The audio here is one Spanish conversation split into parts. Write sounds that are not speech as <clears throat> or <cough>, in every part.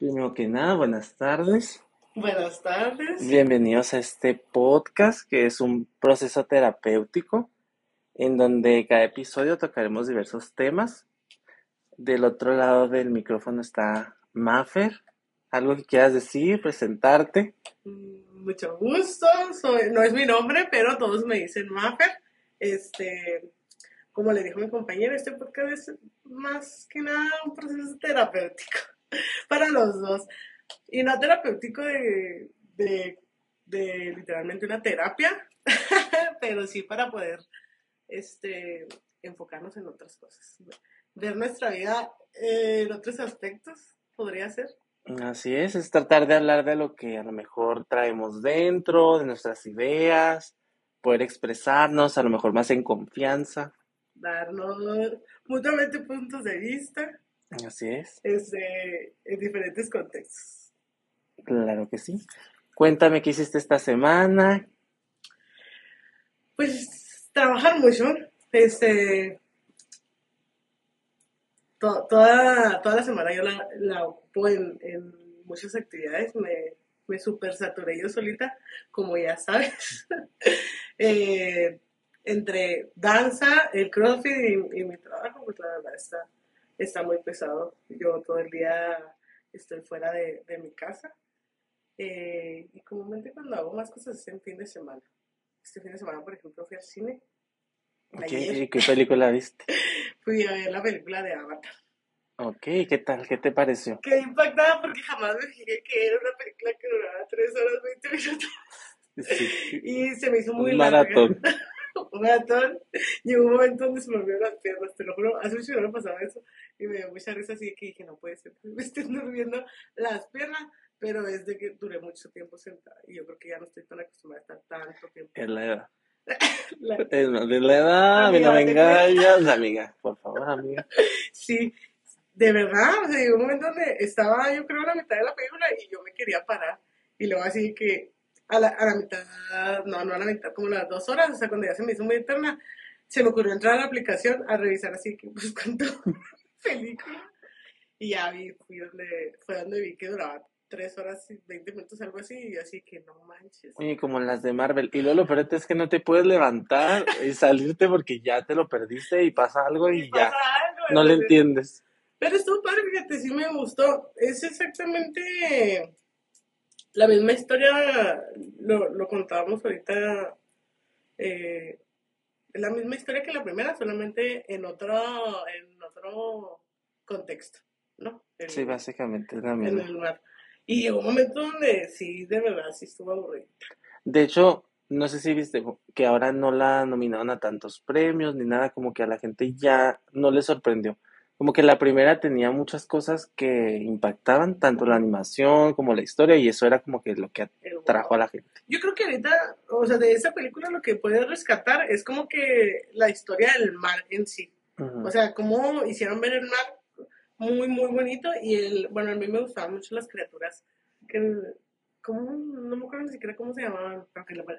Primero que nada, buenas tardes. Buenas tardes. Bienvenidos a este podcast que es un proceso terapéutico en donde cada episodio tocaremos diversos temas. Del otro lado del micrófono está Maffer. ¿Algo que quieras decir, presentarte? Mm, Mucho gusto. Soy, no es mi nombre, pero todos me dicen Maffer. Este, como le dijo mi compañero, este podcast es más que nada un proceso terapéutico <laughs> para los dos. Y no terapéutico de, de, de literalmente una terapia, <laughs> pero sí para poder este, enfocarnos en otras cosas. Ver nuestra vida en otros aspectos, podría ser. Así es, es tratar de hablar de lo que a lo mejor traemos dentro, de nuestras ideas, poder expresarnos, a lo mejor más en confianza. Darnos mutuamente puntos de vista Así es, este, en diferentes contextos. claro que sí. Cuéntame qué hiciste esta semana. Pues trabajar mucho, este, to- toda, toda la semana yo la, la ocupo en, en muchas actividades, me, me super saturé yo solita, como ya sabes, <laughs> Eh, entre danza, el crossfit y, y mi trabajo, pues la verdad está, está muy pesado, yo todo el día estoy fuera de, de mi casa, Eh, y comúnmente cuando hago más cosas es en fin de semana. Este fin de semana, por ejemplo, fui al cine. ¿Qué, qué película viste? <laughs> fui a ver la película de Avatar. Ok, ¿qué tal? ¿Qué te pareció? Quedé impactada porque jamás me fijé que era una película que duraba 3 horas 20 minutos. Sí, Y se me hizo muy larga. maratón. <laughs> <laughs> Un maratón. Llegó un momento donde se me olvidaron las piernas, te lo juro. Hace mucho que no pasaba eso. Y me dio mucha risa así que dije, no puede ser que me estén durmiendo las piernas. Pero es de que duré mucho tiempo sentada. Y yo creo que ya no estoy tan acostumbrada a estar tanto tiempo. Es la edad. <laughs> La- Es la edad, a mí no me Amiga, engañas, amiga. Por favor, amiga. <laughs> Sí, de verdad, o sea, llegó un momento donde estaba, yo creo, a la mitad de la película y yo me quería parar. Y luego así que a la, a la mitad, no, no a la mitad, como las dos horas, o sea, cuando ya se me hizo muy eterna, se me ocurrió entrar a la aplicación a revisar así que, pues, <laughs> cuánto película. Y ya vi, fui donde, fue donde vi que duraba tres horas y 20 minutos, algo así, y yo así que no manches. Y como las de Marvel. Y luego lo peor es que no te puedes levantar y salirte porque ya te lo perdiste y pasa algo y ya. Pasa algo, No le entiendes. Pero estuvo padre, fíjate, sí me gustó. Es exactamente la misma historia, lo, lo contábamos ahorita, eh, es la misma historia que la primera, solamente en otro, en otro contexto, ¿no? En, Sí, básicamente es la en misma. el lugar. Y llegó un momento donde sí, de verdad, sí estuvo aburrido. De hecho, no sé si viste que ahora no la nominaron a tantos premios ni nada, como que a la gente ya no le sorprendió. Como que la primera tenía muchas cosas que impactaban, tanto la animación como la historia, y eso era como que lo que El atrajo a la gente. Yo creo que ahorita, o sea, de esa película lo que puedes rescatar es como que la historia del mar en sí. O sea, cómo hicieron ver el mar muy, muy bonito. Y el, bueno, a mí me gustaban mucho las criaturas. Que, ¿cómo? No me acuerdo ni siquiera cómo se llamaban.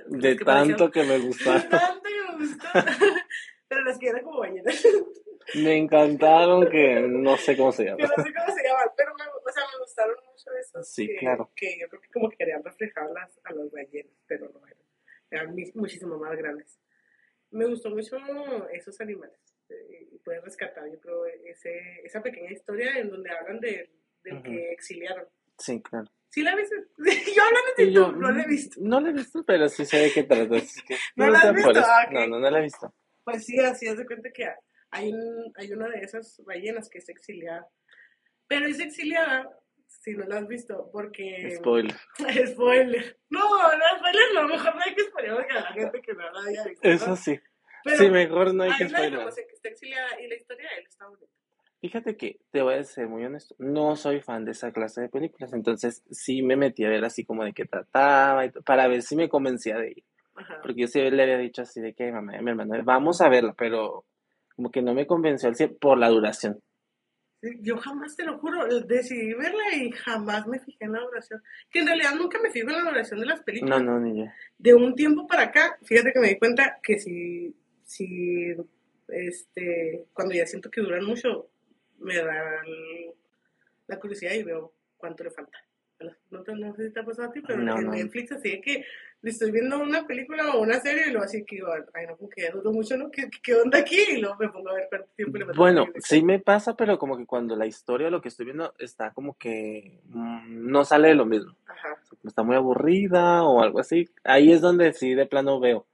De que <laughs> tanto que me De gustaron. tanto <laughs> que me gustó. Pero las que eran como ballenas. <laughs> Me encantaron que no sé cómo se que llama. no sé cómo se llaman. Pero me, o sea, me gustaron mucho esos. Sí, que, claro. Que yo creo que como que querían reflejar las, a las ballenas. Pero no eran. Eran muchísimo más grandes. Me gustó mucho esos animales. eh, Y puedes rescatar, yo creo, ese, esa pequeña historia en donde hablan de, del Ujú. que exiliaron. Sí, claro. ¿Sí la viste? <laughs> yo de Y yo, no la he visto. No la he visto, pero sí sé de qué trata. ¿No <laughs> no la por visto? Ah, ok. No, no, no la he visto. Pues sí, así haz de cuenta que hay, un, hay una de esas ballenas que es exiliada. Pero es exiliada, si no la has visto, porque... Spoiler. <laughs> Spoiler. No, no, spoiler no, mejor no hay que spoiler a la gente que no la haya visto. Eso sí. Pero Sí, mejor no hay que spoiler. que está exiliada y la historia de él está bonita. Fíjate que te voy a ser muy honesto, no soy fan de esa clase de películas, entonces sí me metí a ver así como de qué trataba y para ver si me convencía de ir, Ajá. porque yo sí le había dicho así de que mamá mi hermana, vamos a verla, pero como que no me convenció al 100 por la duración. Yo jamás, te lo juro, decidí verla y jamás me fijé en la duración. Que en realidad nunca me fijo en la duración de las No, películas. no, ni yo. De un tiempo para acá, fíjate que me di cuenta que si, si este, cuando ya siento que duran mucho, me da la curiosidad y veo cuánto le falta. No, no sé si te ha pasado a ti, pero No, en no. Netflix así de que estoy viendo una película o una serie y luego así que digo, ay no, como que ya duró mucho, ¿no? ¿Qué, qué onda aquí? Y luego me pongo a ver cuánto tiempo le. Bueno, sí me pasa, pero como que cuando la historia, lo que estoy viendo, está como que mm, no sale de lo mismo. Ajá. Está muy aburrida o algo así. Ahí es donde sí de plano veo.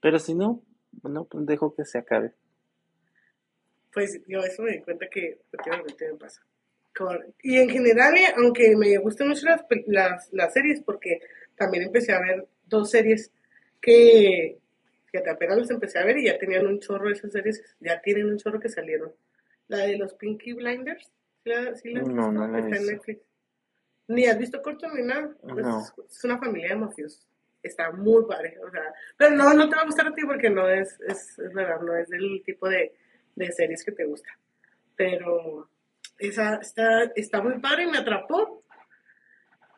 Pero si no, no, pues dejo que se acabe. Pues yo eso me di cuenta que últimamente me pasa. Y en general, aunque me gustan mucho las, las, las series, porque también empecé a ver dos series que, que apenas las empecé a ver y ya tenían un chorro de esas series, ya tienen un chorro que salieron. La de los Pinky Blinders, ¿sí la, sí la No, no la Está en. Netflix. Ni has visto corto ni nada. Pues No. es, es una familia de mafiosos. Está muy padre, o sea, pero no, no te va a gustar a ti porque no es, es, es verdad, no es del tipo de, de series que te gusta. Pero esa está, está muy padre y me atrapó.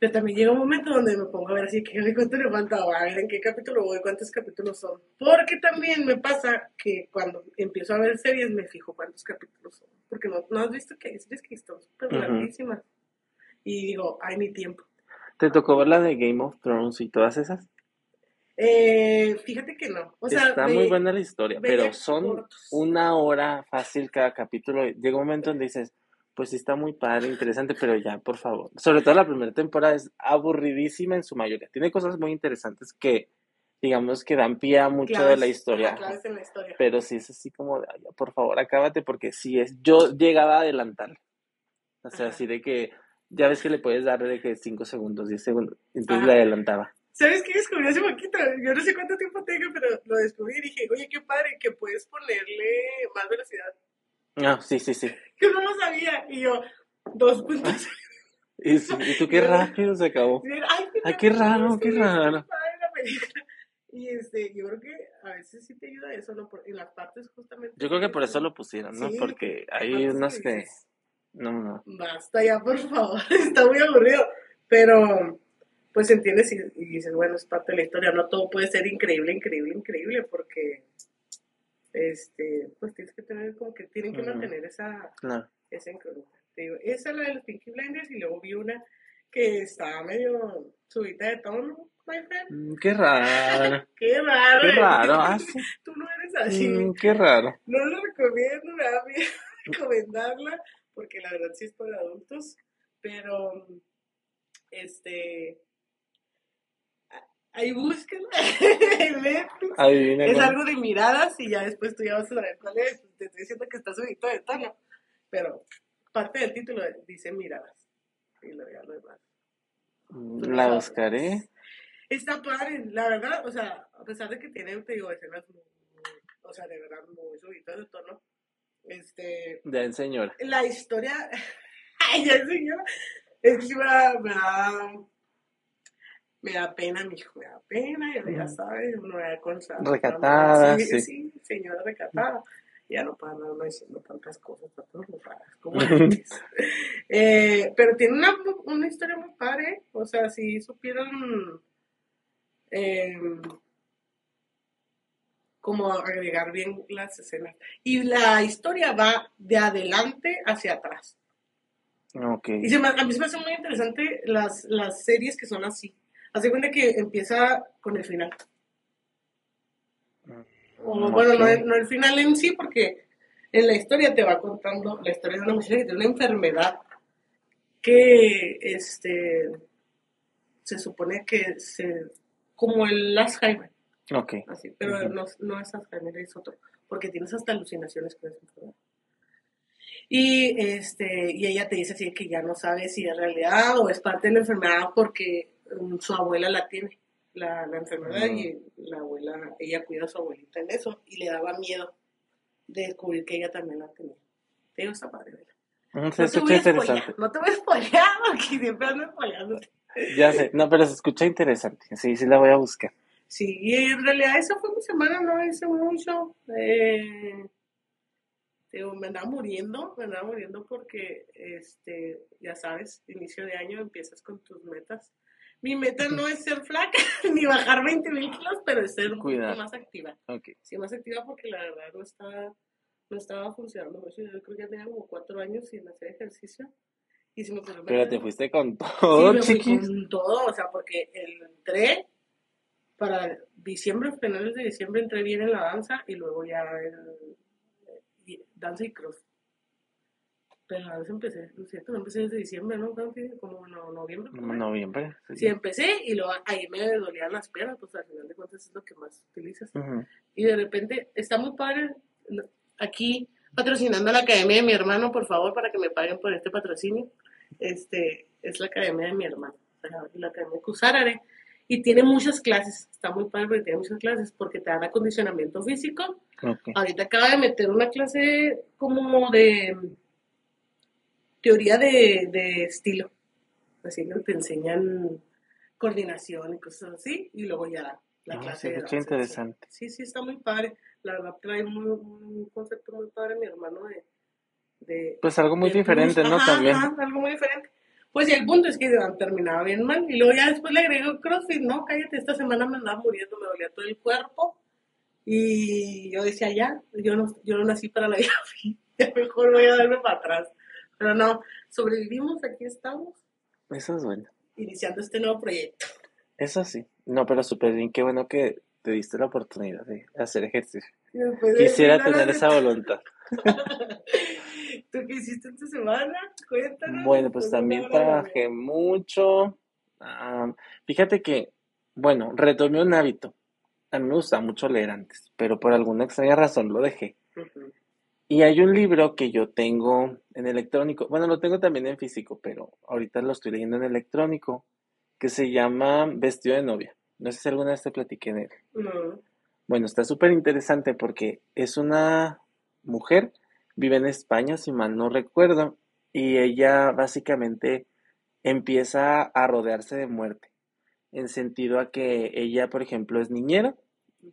Pero también llega un momento donde me pongo a ver así, que cuánto le falta, o a ver en qué capítulo voy, cuántos capítulos son. Porque también me pasa que cuando empiezo a ver series me fijo cuántos capítulos son. Porque no, no has visto que hay series que están súper larguísimas. Y digo, ay, mi tiempo. ¿Te tocó ver la de Game of Thrones y todas esas? Eh, fíjate que no. O sea, Está ve- muy buena la historia, pero son cortos. una hora fácil cada capítulo. Llega un momento donde dices, pues sí está muy padre, interesante, pero ya, por favor. Sobre todo la primera temporada es aburridísima en su mayoría. Tiene cosas muy interesantes que, digamos, que dan pie a mucho de la historia. ajá, claves en la historia. Pero sí es así como de, "Ay, ya, por favor, acábate, porque sí es. Yo llegaba a adelantar. O sea, Ajá. así de que, ya ves que le puedes dar de que 5 segundos, 10 segundos. Entonces Ajá. le adelantaba. ¿Sabes qué descubrí hace poquito? Yo no sé cuánto tiempo tengo, pero lo descubrí y dije, oye, qué padre que puedes ponerle más velocidad. Ah, sí, sí, sí. Yo no lo sabía. Y yo, dos puntos. Y, y tú qué <laughs> rápido se acabó. Ay, Ay, qué raro, qué raro. Y este, yo creo que a veces sí te ayuda eso, ¿no? Por- en las partes justamente. Yo creo que por eso lo pusieron, ¿no? Sí, Porque hay unos que que... dices, No, no. Basta ya, por favor. <laughs> Está muy aburrido. Pero, pues entiendes y, y dices, bueno, es parte de la historia. No todo puede ser increíble, increíble, increíble, porque, este, pues tienes que tener como que tienen que mantener esa, Claro. esa incongruencia. Te digo, esa es la de los Pinky Blinders y luego vi una que estaba medio subida de tono, my friend. Mm, Qué raro. <laughs> Qué raro. Qué raro. Ah, sí. <laughs> Tú no eres así. Mm, Qué raro. No lo recomiendo, me da miedo <laughs> recomendarla, porque la verdad sí es para adultos, pero este ahí búsquenla <laughs> en Netflix. Adivina Es cuál. algo de miradas y ya después tú ya vas a saber cuál es. Te estoy diciendo que está subido de tono, pero parte del título dice miradas. Y lo ya lo demás. La sabes. buscaré. Está padre, la verdad, o sea, a pesar de que tiene, te digo, escenas muy, o sea, de verdad muy subidas de tono, este, Ya, señora. la historia, <laughs> ay, ya señora, es que me da, me da, me da pena, mi hijo, me da pena, ya, ya sabes, uno era con Recatada, sí, sí. sí, señora recatada, ya no para no diciendo tantas cosas, tantas raras como antes. Eh, pero tiene una, una historia muy padre, o sea, si supieron eh, como agregar bien las escenas. Y la historia va de adelante hacia atrás. Ok. Y se me- a mí se me hacen muy interesante las, las series que son así. Hace cuenta que empieza con el final. O, Mm, bueno, no, no el final en sí, porque en la historia te va contando la historia de una muchacha que tiene una enfermedad que este se supone que se como el Alzheimer, Ok. así, pero no, no es Alzheimer, es otro, porque tienes hasta alucinaciones con esa enfermedad. Y este, y ella te dice así que ya no sabe si es realidad o es parte de la enfermedad porque su abuela la tiene, la, la enfermedad, y la abuela, ella cuida a su abuelita en eso, y le daba miedo de descubrir que ella también la tenía. Te digo, está padre, ¿verdad? Se No te escucha voy a no te voy a spoilear <laughs> porque siempre ando spoileándote. Ya sé. No, pero se escucha interesante. Sí, sí la voy a buscar. Sí, y en realidad esa fue mi semana, no hice mucho. Eh, digo, me andaba muriendo, me andaba muriendo porque, este, ya sabes, inicio de año empiezas con tus metas. Mi meta no es ser flaca <laughs> ni bajar 20 mil kilos, pero es ser un Cuidar. poquito más activa. Ok. Sí, más activa porque la verdad no estaba, no estaba funcionando mucho. Yo creo que ya tenía como cuatro años sin hacer ejercicio Y sí me Pero te fuiste con Sí, todo, me fui chiquis. con todo, o sea, porque entré para diciembre, finales de diciembre entré bien en la danza y luego ya en y- danza y cross. Danza empecé, no es cierto, no empecé desde diciembre, ¿no? Como no, noviembre. Como noviembre. sí. Sí, empecé y luego ahí me dolían las piernas, pues al final de cuentas es lo que más utilizas. Ujú. Y de repente está muy padre aquí patrocinando la academia de mi hermano, por favor, para que me paguen por este patrocinio. Este es la academia de mi hermano, la academia de Cusárare. Y tiene muchas clases, está muy padre porque tiene muchas clases, porque te dan acondicionamiento físico. Ok. Ahorita acaba de meter una clase como de teoría de, de estilo. Así que te enseñan coordinación y cosas así, y luego ya la Ah, clase se de escucha danza, interesante. Sí, sí, está muy padre. La verdad trae muy, un concepto muy padre mi hermano de... de Pues algo muy de diferente, plus. ¿no? Ajá, También. ajá, algo muy diferente. Pues y el punto es que terminaba bien mal. Y luego ya después le agregó CrossFit. No, cállate, esta semana me andaba muriendo, me dolía todo el cuerpo. Y yo decía, ya, yo no, yo no nací para la <laughs> vida. Ya mejor voy a darme para atrás. Pero no, sobrevivimos, aquí estamos, Eso es bueno. iniciando este nuevo proyecto. Eso sí. No, pero súper bien. Qué bueno que te diste la oportunidad de hacer ejercicio. Quisiera tener esa voluntad. <laughs> ¿Tú qué hiciste esta semana? Cuéntanos. Bueno, pues también trabajé mucho. Ah, fíjate que, bueno, retomé un hábito. A mí me gustaba mucho leer antes, pero por alguna extraña razón lo dejé. Y hay un libro que yo tengo en electrónico, bueno, lo tengo también en físico, pero ahorita lo estoy leyendo en electrónico, que se llama Vestido de novia. No sé si alguna vez te platiqué de él. No. Bueno, está súper interesante porque es una mujer, vive en España, si mal no recuerdo, y ella básicamente empieza a rodearse de muerte, en sentido a que ella, por ejemplo, es niñera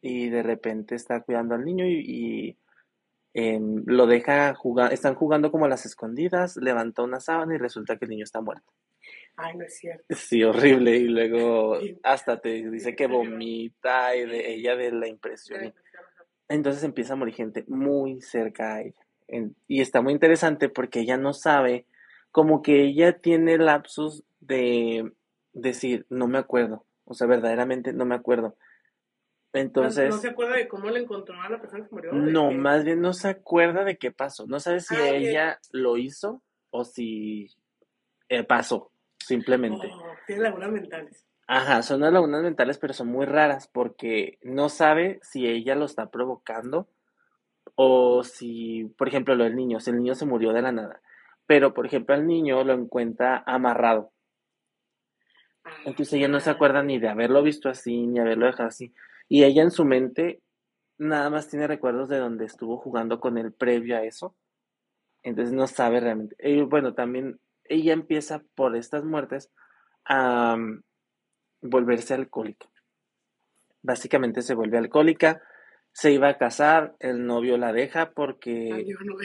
y de repente está cuidando al niño y, y, em, lo deja jugar, están jugando como a las escondidas, levanta una sábana y resulta que el niño está muerto. Ay, no es cierto. Sí, horrible, y luego <laughs> hasta te dice que vomita y de ella de la impresión. entonces empieza a morir gente muy cerca a ella. En- y está muy interesante porque ella no sabe, como que ella tiene lapsus de decir, no me acuerdo. O sea, verdaderamente no me acuerdo. Entonces, ¿No se acuerda de cómo le encontró a la persona que murió? ¿De no, qué? más bien no se acuerda de qué pasó. No sabe si Ah, ella lo hizo o si eh, pasó, simplemente. Oh, tiene lagunas mentales. Ajá, son las lagunas mentales, pero son muy raras porque no sabe si ella lo está provocando o si, por ejemplo, lo del niño, si el niño se murió de la nada. Pero, por ejemplo, al niño lo encuentra amarrado. Entonces ella no se acuerda ni de haberlo visto así, ni haberlo dejado así. Y ella en su mente nada más tiene recuerdos de donde estuvo jugando con él previo a eso. Entonces no sabe realmente. Y bueno, también ella empieza por estas muertes a um, volverse alcohólica. Básicamente se vuelve alcohólica, se iba a casar, el novio la deja porque Ay, yo no,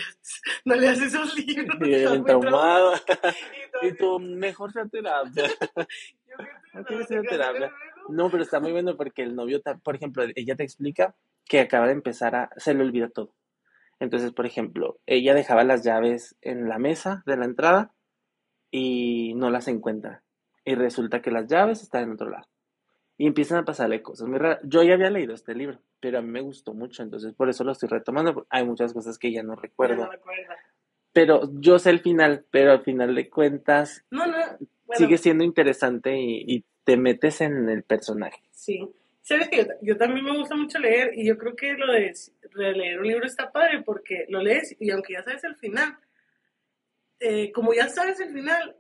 no leas esos libros. bien muy traumado. traumado. <laughs> Y tú, mejor sea terapia. <laughs> Yo creo que <laughs> ¿No no, terapia? No, pero está muy bueno porque el novio, por ejemplo, ella te explica que acaba de empezar a, se le olvida todo. Entonces, por ejemplo, ella dejaba las llaves en la mesa de la entrada y no las encuentra. Y resulta que las llaves están en otro lado. Y empiezan a pasarle cosas muy raras. Yo ya había leído este libro, pero a mí me gustó mucho, entonces por eso lo estoy retomando. Hay muchas cosas que ya no Ya recuerdo. no recuerda. Pero yo sé el final, pero al final de cuentas No, no. Bueno, sigue siendo interesante y, y te metes en el personaje. Sí. Sabes que yo, yo también me gusta mucho leer y yo creo que lo de releer un libro está padre porque lo lees y aunque ya sabes el final, eh, como ya sabes el final,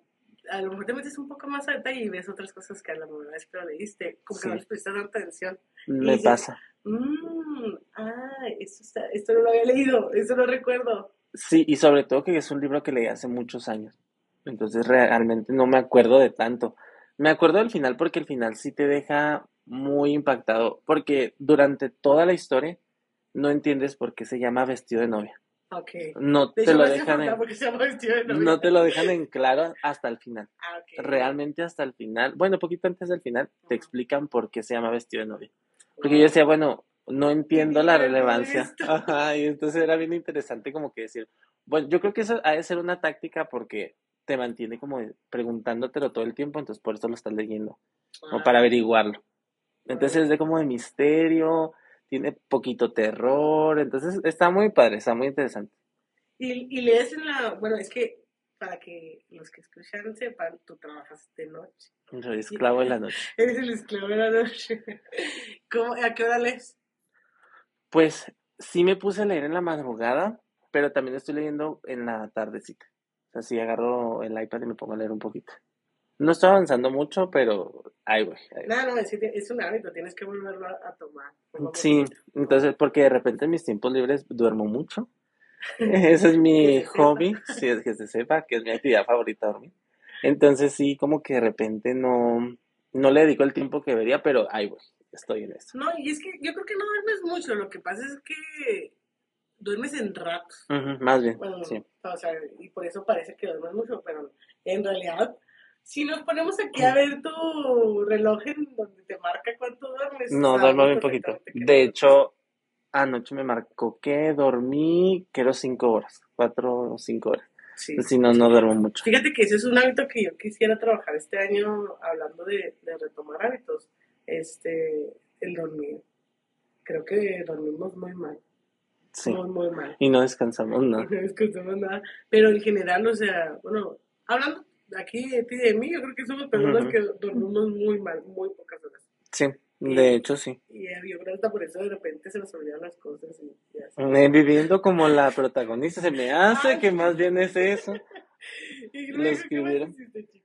a lo mejor te metes un poco más a detalle y ves otras cosas que a la primera vez que lo leíste, como Sí. que no les prestas tanta atención. Me pasa. Mmm, ah, esto, está, esto no lo había leído, eso no recuerdo. Sí, y sobre todo que es un libro que leí hace muchos años. Entonces realmente no me acuerdo de tanto. Me acuerdo del final porque el final sí te deja muy impactado, porque durante toda la historia no entiendes por qué se llama vestido de novia. Ok. No te lo dejan en, de no te lo dejan en claro hasta el final. Ah, ok. Realmente hasta el final, bueno, poquito antes del final, te explican por qué se llama vestido de novia. Porque yo decía, bueno, no entiendo la relevancia. <laughs> Ajá, y entonces era bien interesante como que decir, bueno, yo creo que eso ha de ser una táctica porque te mantiene como preguntándotelo todo el tiempo, entonces por eso lo estás leyendo, o Ah, para averiguarlo. Entonces es de como de misterio, tiene poquito terror, entonces está muy padre, está muy interesante. Y, y lees en la, bueno, es que para que los que escuchan sepan, tú trabajas de noche. Soy esclavo de la noche. <laughs> Eres el esclavo de la noche. <laughs> ¿Cómo, ¿A qué hora lees? Pues sí me puse a leer en la madrugada, pero también estoy leyendo en la tardecita. O sea, sí agarro el iPad y me pongo a leer un poquito. No estoy avanzando mucho, pero ahí voy. No, no, es, es un hábito, tienes que volverlo a, a tomar. Sí, entonces porque de repente en mis tiempos libres duermo mucho. <laughs> <laughs> Ese es mi hobby, si es que se sepa, que es mi actividad favorita dormir. Entonces sí, como que de repente no, no le dedico el tiempo que debería, pero ahí voy, estoy en eso. No, y es que yo creo que no duermes mucho, lo que pasa es que duermes en ratos. Más bien, Bueno, sí. o sea, y por eso parece que duermes mucho, pero en realidad, si nos ponemos aquí a ver tu reloj en donde te marca cuánto duermes. No, duermo bien poquito. De hecho, anoche me marcó que dormí, creo, cinco horas, cuatro o cinco horas. Sí. Si no, no duermo mucho. Fíjate que ese es un hábito que yo quisiera trabajar este año, hablando de, de retomar hábitos, este, el dormir. Creo que dormimos muy mal, Sí. muy, muy mal. Y no descansamos, no. <laughs> No descansamos nada. Pero en general, o sea, bueno, hablando aquí de ti y de mí, yo creo que somos personas que dormimos muy mal, muy pocas horas. Sí, de hecho sí. Y eh, yo creo que por eso de repente se nos olvidan las cosas y, y así. Eh, Viviendo como la protagonista, se me hace Ay, que más bien es eso. <laughs> Y luego, ¿qué más escribieron. hiciste, chiqui?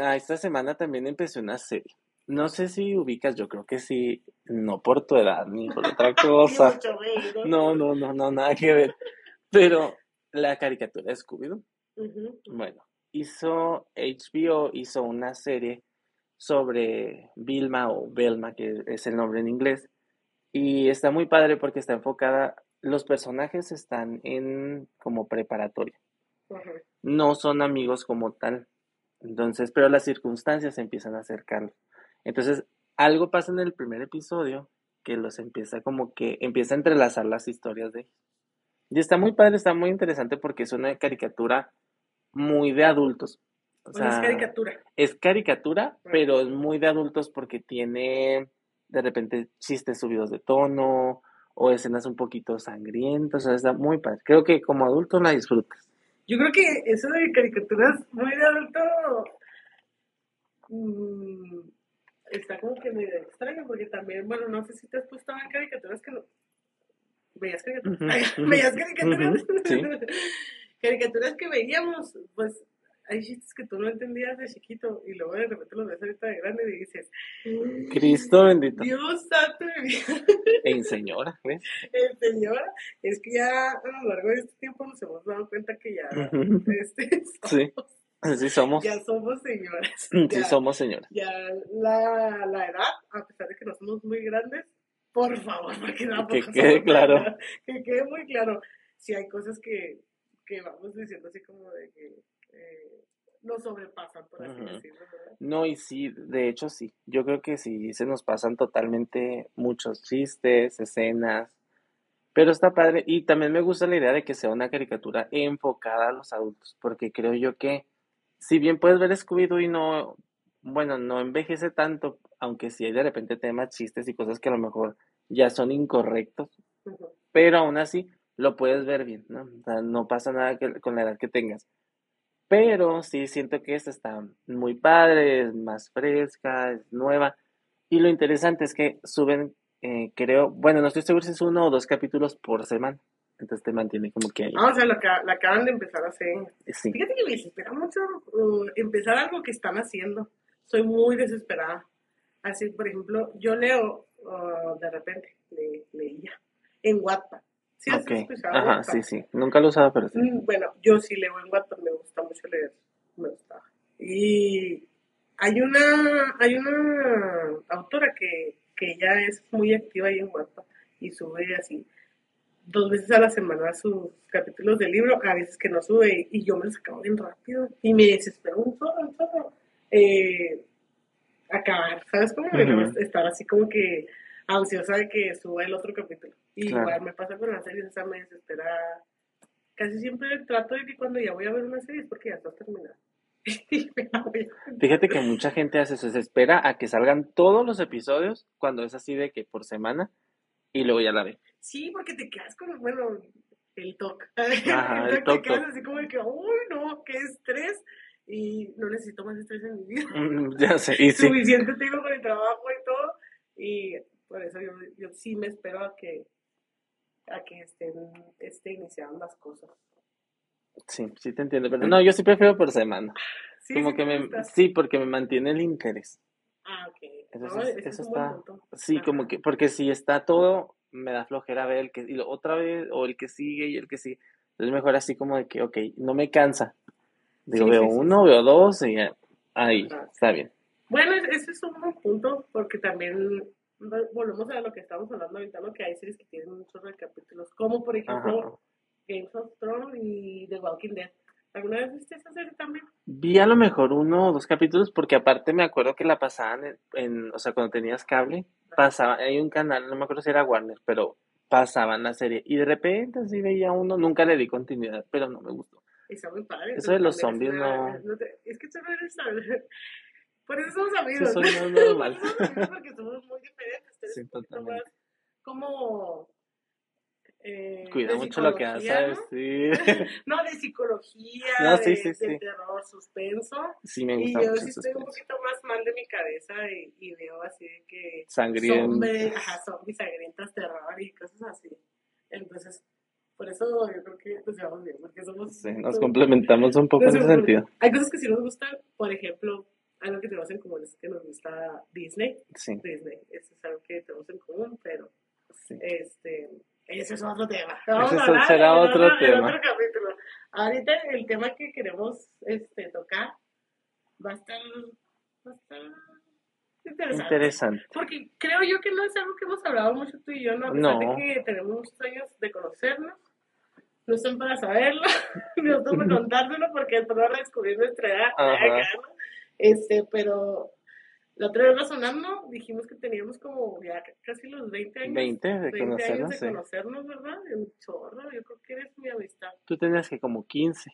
Ah, esta semana también empecé una serie. No sé si ubicas, yo creo que sí, no por tu edad ni por otra <laughs> cosa. No, no, no, no, nada que ver. Pero la caricatura de Scooby-Doo, bueno, hizo HBO, hizo una serie sobre Vilma o Velma, que es el nombre en inglés, y está muy padre porque está enfocada, los personajes están en como preparatoria, no son amigos como tal, entonces, pero las circunstancias empiezan a acercarlos. Entonces, algo pasa en el primer episodio que los empieza como que empieza a entrelazar las historias de ellos. Y está muy padre, está muy interesante porque es una caricatura muy de adultos. O O sea, es caricatura. es caricatura, pero es muy de adultos porque tiene de repente chistes subidos de tono o escenas un poquito sangrientas. O sea, está muy padre. Creo que como adulto la disfrutas. Yo creo que eso de caricaturas muy de adulto mm, está como que medio extraño, porque también, bueno, no sé si te has puesto a ver caricaturas que no. ¿Veías caricaturas? Ujú, <laughs> ¿Veías ujú, caricaturas? sí. <laughs> caricaturas que veíamos, pues hay chistes que tú no entendías de chiquito y luego de repente los ves ahorita de grande y dices, Cristo bendito. Dios santo de mi vida. <laughs> En señora, ¿ves? El señor, es que ya a lo largo de este tiempo nos hemos dado cuenta que ya, este, Sí. <laughs> Sí somos. ya somos señoras. <laughs> Sí Ya, somos señora. ya la, la edad, a pesar de que no somos muy grandes, por favor, <laughs> porque no Que quede claro. grandes, Que quede muy claro. Si hay cosas que, que vamos diciendo así como de que eh, nos sobrepasan, por así decirlo, ¿verdad? No, y sí, de hecho sí. Yo creo que sí, se nos pasan totalmente muchos chistes, escenas, pero está padre. Y también me gusta la idea de que sea una caricatura enfocada a los adultos, porque creo yo que si bien puedes ver Scooby-Doo y no, bueno, no envejece tanto, aunque sí hay de repente temas, chistes y cosas que a lo mejor ya son incorrectos, pero aún así lo puedes ver bien, ¿no? O sea, no pasa nada que- con la edad que tengas. Pero sí siento que esta está muy padre, es más fresca, es nueva. Y lo interesante es que suben, eh, creo, bueno, no estoy seguro si es uno o dos capítulos por semana. Entonces te mantiene como que ahí. Ah, o sea, la, ca- la acaban de empezar a hacer. Sí. Fíjate que me desespera mucho uh, empezar algo que están haciendo. Soy muy desesperada. Así, por ejemplo, yo leo uh, de repente, le- leía en Wattpad. ¿Sí has escuchado Ajá, Wattpad? sí, sí. Nunca lo usado, pero sí. Mm, Bueno, yo sí leo en Wattpad, me gusta mucho leer. Me gusta. Y hay una, hay una autora que, que ya es muy activa ahí en Wattpad y sube así dos veces a la semana sus capítulos de libro, a veces que no sube y yo me los acabo bien rápido y me desespero un solo, un solo. Eh, acabar, ¿sabes cómo? Luego Ujú. estar así como que ansiosa de que suba el otro capítulo. Y Claro. igual me pasa con las series, o sea, me desespera. Casi siempre trato de que cuando ya voy a ver una serie es porque ya está terminada. <laughs> Fíjate que mucha gente hace eso, se espera a que salgan todos los episodios cuando es así de que por semana y luego ya la ve. Sí, porque te quedas con, bueno, el toque. <laughs> Ajá, el Te toc, quedas toc. así como de que, uy, no, qué estrés. Y no necesito más estrés en mi vida. <laughs> Mm, Ya sé, y sí, Suficiente tengo con el trabajo y todo. Y por eso yo, yo sí me espero a que a que estén, esté iniciando las cosas. sí, sí te entiendo, pero no, yo sí prefiero por semana. Sí, Como sí que te me, sí, porque me mantiene el interés. Ah, ok. Eso, No, es- eso es está, sí, como que, porque si está todo, me da flojera ver el que, y lo, otra vez, o el que sigue y el que sigue. Es mejor así como de que, ok, no me cansa. Digo, Sí, veo sí, sí, uno, veo dos y ya, ahí, Ajá. está bien. Bueno, es- ese es un buen punto, porque también vol- volvemos a lo que estamos hablando ahorita, ¿no? que hay series que tienen muchos recapítulos, como por ejemplo Ajá. Games of Thrones y The Walking Dead. ¿Alguna vez viste esa serie también? Vi a lo mejor uno o dos capítulos porque aparte me acuerdo que la pasaban en, en- o sea, cuando tenías cable, pasaba, hay un canal, no me acuerdo si era Warner, pero pasaban la serie y de repente así veía uno, nunca le di continuidad, pero no me gustó. Está muy padre. Eso de los zombies no- te- Es que tú no eres <laughs> Por eso somos amigos. Eso soy normal. Por <laughs> eso somos amigos, porque somos muy diferentes. Sí, totalmente. más como... eh, Cuida de mucho lo que psicología, a <laughs> ¿no? de psicología, No, sí, de, sí, sí. de terror, suspenso. Sí, me Y gusta yo mucho sí estoy un poquito más mal de mi cabeza y, y veo así de que Sangriento. zombies, zombies, sangrientas, terror y cosas así. Entonces, por eso yo creo que nos llevamos bien, porque somos... Sí, nos complementamos un poco en ese sentido. Hay cosas que sí nos gustan, por ejemplo, algo que tenemos en común es que nos gusta Disney. Sí, Disney, eso es algo que tenemos en común, pero sí. este, ese es otro tema. Ese a hablar será en otro tema. otro capítulo. Ahorita el tema que queremos este, tocar va a estar, va a estar interesante. Interesante. Porque creo yo que no es algo que hemos hablado mucho tú y yo, ¿no? A pesar No. de que tenemos muchos años de conocernos. No están para saberlo, <laughs> ni nosotros para <laughs> contárselo, porque después van a descubrir nuestra edad. ¿no? Este, pero la otra vez razonando, dijimos que teníamos como ya casi los 20 años. 20 de 20 conocernos, años de sí. conocernos, ¿verdad? Un chorro, yo creo que eres mi amistad. Tú tenías que como 15.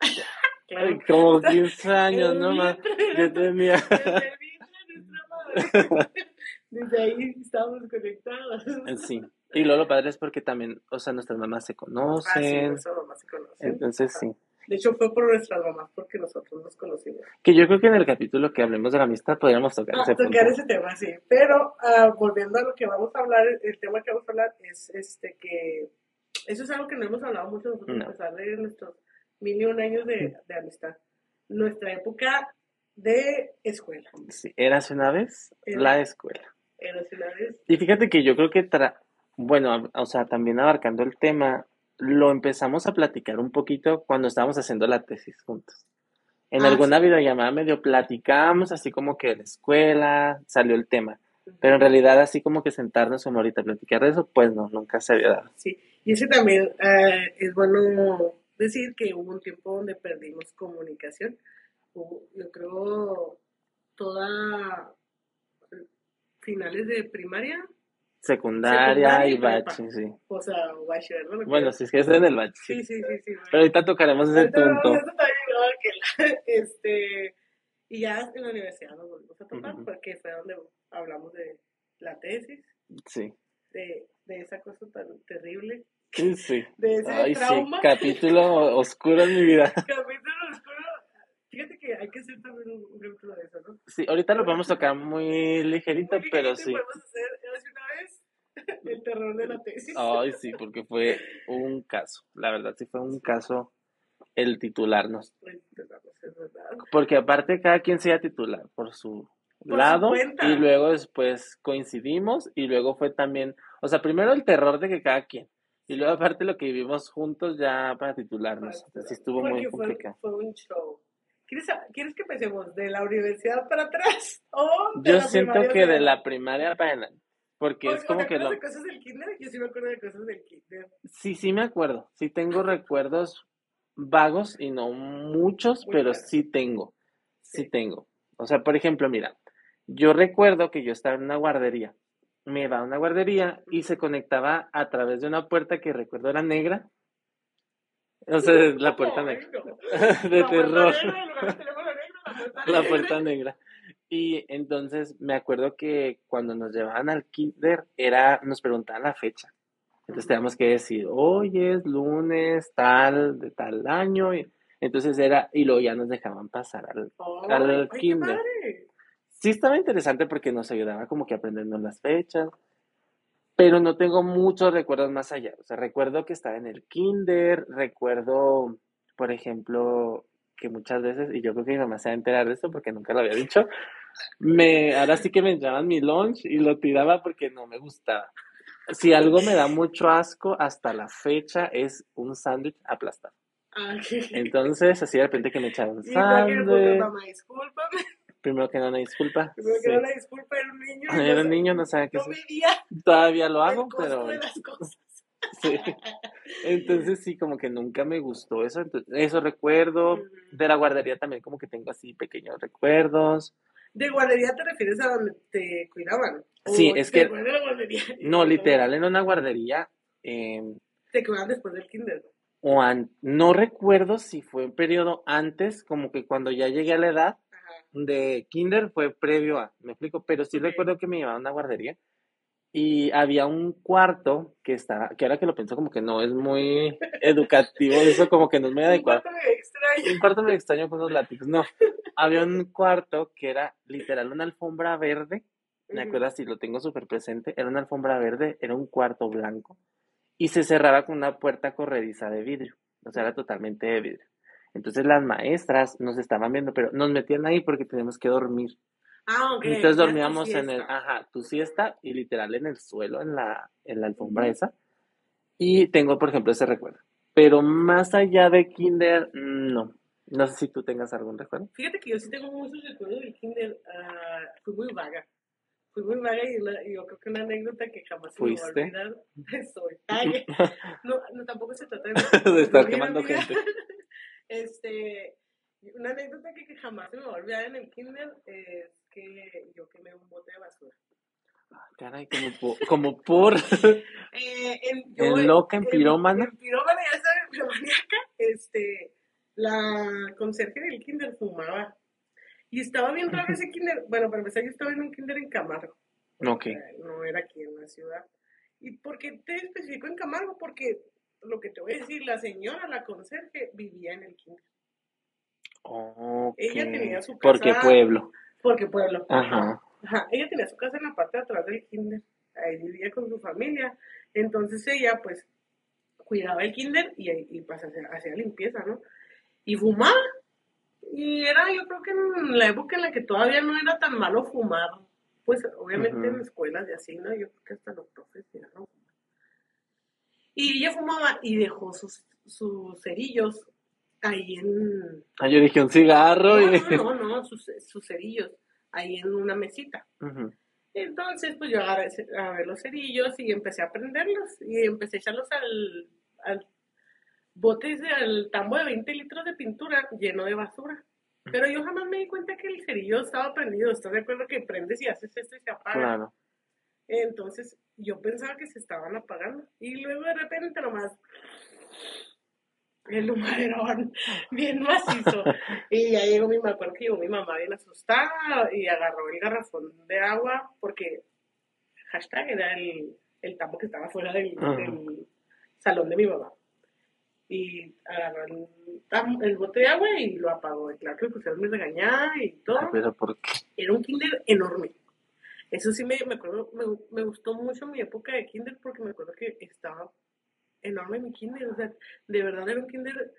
<laughs> Claro. Ay, como 15 <laughs> años, ¿no? más? Yo tenía. Desde. Desde ahí estábamos conectados. Sí. Y luego lo padre es porque también, o sea, nuestras mamás se Ah, sí, conocen. nuestra mamá se conoce. Entonces, Ajá. sí. De hecho, fue por nuestras mamás porque nosotros nos conocimos. Que yo creo que en el capítulo que hablemos de la amistad podríamos tocar Ah, ese punto. tocar ese tema, sí. Pero ah, volviendo a lo que vamos a hablar, el tema que vamos a hablar es este que eso es algo que no hemos hablado mucho nosotros No. a pesar de nuestros mil y un años de, de amistad. Nuestra época de escuela. Sí, Érase una vez Era- la escuela. Era así una vez. Y fíjate que yo creo que, tra- bueno, o sea, también abarcando el tema, lo empezamos a platicar un poquito cuando estábamos haciendo la tesis juntos. En Ah, alguna sí. videollamada medio platicamos, así como que de la escuela salió el tema. Pero en realidad, así como que sentarnos como ahorita a platicar de eso, pues no, nunca se había dado. Sí, y ese también eh, es bueno decir que hubo un tiempo donde perdimos comunicación. Hubo, yo creo toda finales de primaria, Secundaria Secundaria y bachi, sí. o sea, bachiller, ¿no? Bueno, si es que es en el bachi. Sí, sí, sí, sí. Pero ahorita tocaremos ese Ahorita vamos a punto. Que la- <laughs> este, y ya en la universidad nos volvimos a topar Ujú. porque fue donde hablamos de la tesis, Sí, de, de esa cosa tan terrible, sí, sí. <laughs> de ese Ay, sí, trauma. capítulo oscuro en mi vida. <laughs> Capítulo oscuro. Fíjate que hay que hacer también un ejemplo de eso, ¿no? Sí, ahorita lo podemos tocar muy ligerito, Muy pero ligerito y sí. Podemos hacer hace una <laughs> el terror de la tesis. Ay, sí, porque fue un caso. La verdad, sí fue un caso el titularnos. Pues. Porque aparte cada quien se iba a titular por su Por lado y luego después coincidimos y luego fue también, o sea, primero el terror de que cada quien y luego aparte lo que vivimos juntos ya para titularnos. Entonces sí estuvo muy Porque fue, complicado. fue un show. ¿Quieres, ¿Quieres que empecemos de la universidad para atrás? <laughs> ¿O de Yo la siento que de la primaria para adelante, porque ¿O- es o como te que lo... de cosas del kinder? Yo sí me acuerdo de cosas del kinder. Sí, sí me acuerdo. Sí tengo recuerdos vagos y no muchos, Muy pero sí tengo. Sí Sí. tengo. O sea, por ejemplo, mira, yo recuerdo que yo estaba en una guardería. Me iba a una guardería y se conectaba a través de una puerta que recuerdo era negra O sea, <laughs> la puerta negra. no. De terror. la puerta negra. Y entonces me acuerdo que cuando nos llevaban al kinder, era, nos preguntaban la fecha. Entonces teníamos que decir, hoy es lunes, tal, de tal año. Y entonces era, y luego ya nos dejaban pasar al, Ay, al ay, kinder. Sí estaba interesante porque nos ayudaba como que aprendiendo las fechas, pero no tengo muchos recuerdos más allá. O sea, recuerdo que estaba en el kinder, recuerdo, por ejemplo, que muchas veces, y yo creo que mi mamá se va a enterar de esto porque nunca lo había dicho, me, ahora sí que me entraban mi lunch y lo tiraba porque no me gustaba. Si algo me da mucho asco hasta la fecha es un sándwich aplastado. Ay, Entonces, así de repente que me echaban sándwich, mamá, discúlpame. primero que nada, una disculpa. Primero que Sí. nada, una disculpa, era un niño. Era no un niño, no sabía qué No medía Todavía lo hago, pero de las cosas. <laughs> sí. Entonces sí, como que nunca me gustó eso. Entonces, eso recuerdo. De la guardería también como que tengo así pequeños recuerdos. ¿De guardería te refieres a donde te cuidaban? ¿O Sí, es que-? <laughs> No, literal, en una guardería. eh, Te cuidaban después del kinder. o an- no recuerdo si fue un periodo antes, como que cuando ya llegué a la edad Ajá. de kinder fue previo a, me explico, pero sí recuerdo que me llevaban a una guardería y había un cuarto que estaba, que ahora que lo pienso como que no es muy educativo, eso como que no es muy Un adecuado. cuarto medio extraño. Un cuarto me extraño con unos látigos, no. Había un cuarto que era literal una alfombra verde, me acuerdo así, lo tengo súper presente, era una alfombra verde, era un cuarto blanco y se cerraba con una puerta corrediza de vidrio, o sea, era totalmente de vidrio. Entonces las maestras nos estaban viendo, pero nos metían ahí porque teníamos que dormir. Ah, ok. Entonces dormíamos en el, ajá, tu siesta y literal en el suelo, en la, en la alfombra esa. Y tengo, por ejemplo, ese recuerdo. Pero más allá de kinder, no. No sé si tú tengas algún recuerdo. Fíjate que yo sí tengo muchos recuerdos del kinder. ah, fui muy vaga. Fui muy vaga y, y yo creo que una anécdota que jamás se me va a ¿Fuiste? olvidar. <laughs> Soy. <laughs> Ay, no, no, tampoco se trata de, <laughs> De estar quemando amiga. gente. Este, una anécdota que, que jamás se me va a olvidar en el kinder es que yo quemé un bote de basura. Caray, como por, como por <laughs> Eh, <laughs> en, En loca, en pirómana. En, pirómana, ya sabes, <laughs> piromaníaca, este, la conserje del kinder fumaba. Y estaba bien raro ese kinder. Bueno, para empezar, yo estaba en un kinder en Camargo. Ok. No era aquí en la ciudad. ¿Y por qué te especifico en Camargo? Porque lo que te voy a decir, la señora, la conserje, vivía en el kinder. Ok. Ella tenía su Porque casa- pueblo. Porque pueblo. Ajá. Ajá, ella tenía su casa en la parte de atrás del kinder, ahí vivía con su familia, entonces ella pues cuidaba el kinder y, y pues hacía, hacía limpieza, ¿no? Y fumaba, y era yo creo que en la época en la que todavía no era tan malo fumar, pues obviamente en escuelas y así, ¿no? Yo creo que hasta los profes ya no. Y ella fumaba y dejó sus, sus cerillos ahí en... Ah, yo dije un cigarro y... No, <laughs> no, no, sus, sus cerillos ahí en una mesita. Entonces, pues yo agarré, ese- agarré los cerillos y empecé a prenderlos y empecé a echarlos al, al bote, ese, al tambo de 20 litros de pintura lleno de basura. Pero yo jamás me di cuenta que el cerillo estaba prendido. ¿Estás de acuerdo que prendes y haces esto y se apaga? Claro. Entonces, yo pensaba que se estaban apagando. Y luego de repente nomás el humarón <laughs> bien macizo. Y ya llegó mi, me acuerdo que llegó mi mamá bien asustada y agarró el garrafón de agua porque hashtag era el, el tambo que estaba fuera del, del salón de mi mamá. Y agarró el, bote de agua y lo apagó. Y claro que pusieron mi regañada y todo Ay, Pero ¿por qué? era un kinder enorme. Eso sí me, me acuerdo, me, me gustó mucho mi época de kinder porque me acuerdo que estaba enorme mi kinder. O sea, de verdad era un kinder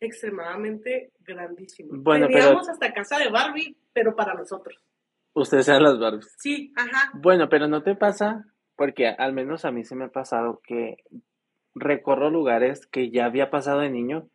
extremadamente grandísimo. Bueno, pero- hasta casa de Barbie, pero para nosotros. Ustedes sean las Barbies. Sí, ajá. Bueno, pero no te pasa, porque al menos a mí se me ha pasado que recorro lugares que ya había pasado de niño,